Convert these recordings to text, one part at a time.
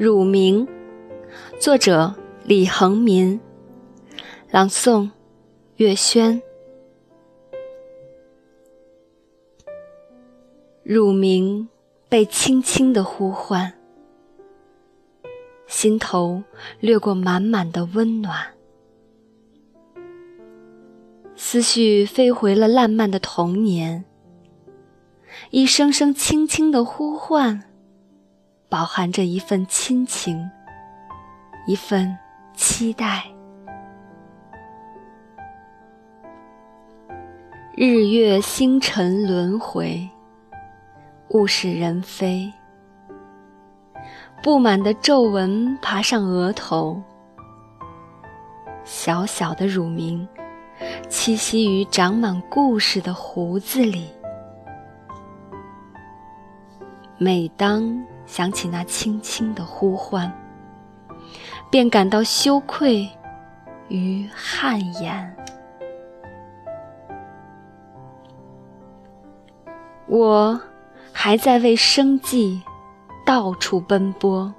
乳名，作者李恒民，朗诵月轩。乳名被轻轻的呼唤，心头掠过满满的温暖，思绪飞回了烂漫的童年，一声声轻轻的呼唤。饱含着一份亲情，一份期待。日月星辰轮回，物是人非。布满的皱纹爬上额头，小小的乳名栖息于长满故事的胡子里。每当想起那轻轻的呼唤，便感到羞愧与汗颜。我还在为生计到处奔波，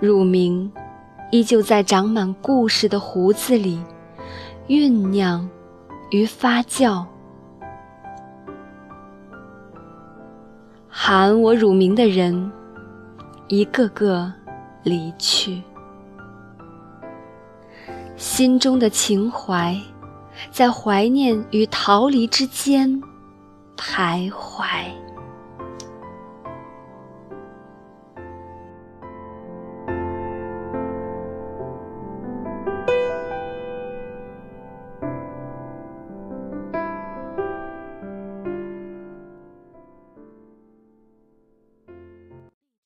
乳名依旧在长满故事的胡子里酝酿与发酵。喊我乳名的人，一个个离去，心中的情怀在怀念与逃离之间徘徊。